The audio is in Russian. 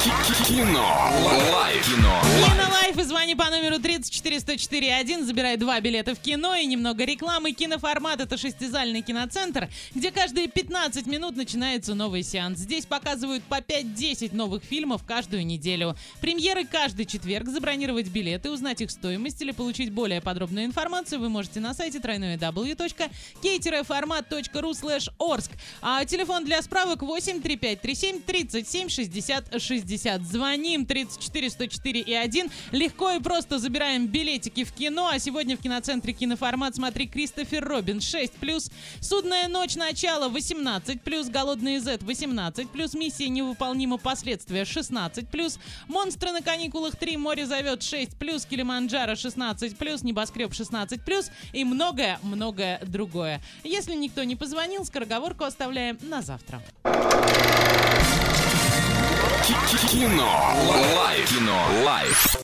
кино. Лайф. Кино. И звони по номеру 34104.1, забирай два билета в кино и немного рекламы. Киноформат — это шестизальный киноцентр, где каждые 15 минут начинается новый сеанс. Здесь показывают по 5-10 новых фильмов каждую неделю. Премьеры каждый четверг. Забронировать билеты, узнать их стоимость или получить более подробную информацию вы можете на сайте www.k-format.ru orsk. А телефон для справок 8 3537 37 60 60. Звоним 34 104 и 1. Легко и просто забираем билетики в кино. А сегодня в киноцентре киноформат смотри Кристофер Робин 6+, Судная ночь начало 18+, Голодный Z 18+, Миссия невыполнима последствия 16+, Монстры на каникулах 3, Море зовет 6+, Килиманджаро 16+, Небоскреб 16+, и многое-многое другое. Если никто не позвонил, скороговорку оставляем на завтра. Кино. Лайф. Кино. Лайф.